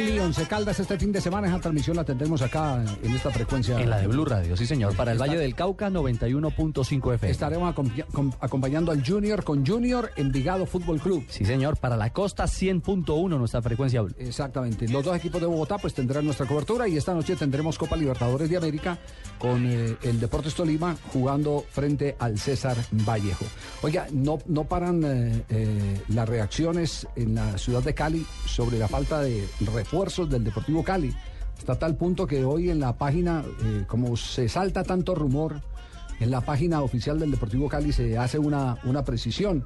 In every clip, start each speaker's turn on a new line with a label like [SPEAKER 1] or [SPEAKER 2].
[SPEAKER 1] Cali, Once Caldas, este fin de semana esa transmisión la tendremos acá en esta frecuencia.
[SPEAKER 2] En la de Blue Radio, sí señor. Para el
[SPEAKER 1] Está-
[SPEAKER 2] Valle del Cauca, 91.5 FM.
[SPEAKER 1] Estaremos acompa- com- acompañando al Junior con Junior Envigado Fútbol Club.
[SPEAKER 2] Sí señor. Para la costa, 100.1 nuestra frecuencia Blue.
[SPEAKER 1] Exactamente. Los dos equipos de Bogotá pues tendrán nuestra cobertura y esta noche tendremos Copa Libertadores de América con eh, el Deportes Tolima jugando frente al César Vallejo. Oiga, no, no paran eh, eh, las reacciones en la ciudad de Cali sobre la falta de refuerzos del Deportivo Cali. Hasta tal punto que hoy en la página, eh, como se salta tanto rumor, en la página oficial del Deportivo Cali se hace una, una precisión.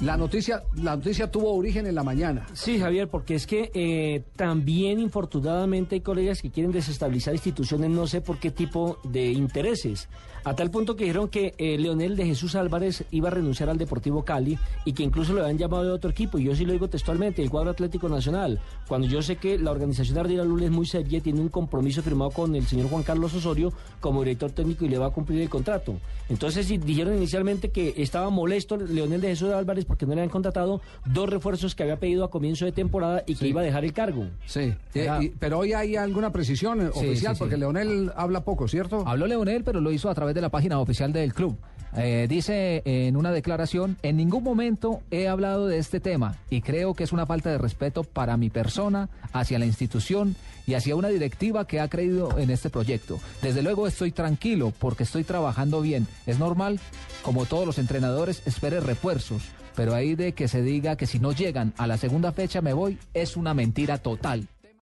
[SPEAKER 1] La noticia, la noticia tuvo origen en la mañana.
[SPEAKER 3] Sí, Javier, porque es que eh, también infortunadamente hay colegas que quieren desestabilizar instituciones, no sé por qué tipo de intereses. A tal punto que dijeron que eh, Leonel de Jesús Álvarez iba a renunciar al Deportivo Cali y que incluso lo habían llamado de otro equipo. Y yo sí lo digo textualmente, el cuadro Atlético Nacional. Cuando yo sé que la organización Ardila Lula es muy seria, tiene un compromiso firmado con el señor Juan Carlos Osorio como director técnico y le va a cumplir el contrato. Entonces sí, dijeron inicialmente que estaba molesto Leonel de Jesús Álvarez porque no le habían contratado dos refuerzos que había pedido a comienzo de temporada y que
[SPEAKER 1] Sí.
[SPEAKER 3] iba a dejar el cargo.
[SPEAKER 1] Sí, eh,
[SPEAKER 2] Era-
[SPEAKER 1] y- pero hoy hay alguna precisión eh,
[SPEAKER 2] Sí,
[SPEAKER 1] oficial,
[SPEAKER 2] sí, sí.
[SPEAKER 1] porque Leonel habla poco, ¿cierto?
[SPEAKER 2] Habló Leonel, pero lo hizo a través de la página oficial del club. Eh, dice en una declaración, en ningún momento he hablado de este tema y creo que es una falta de respeto para mi persona, hacia la institución y hacia una directiva que ha creído en este proyecto. Desde luego estoy tranquilo porque estoy trabajando bien. Es normal, como todos los entrenadores, espere refuerzos, pero ahí de que se diga que si no llegan a la segunda fecha me voy, es una mentira total.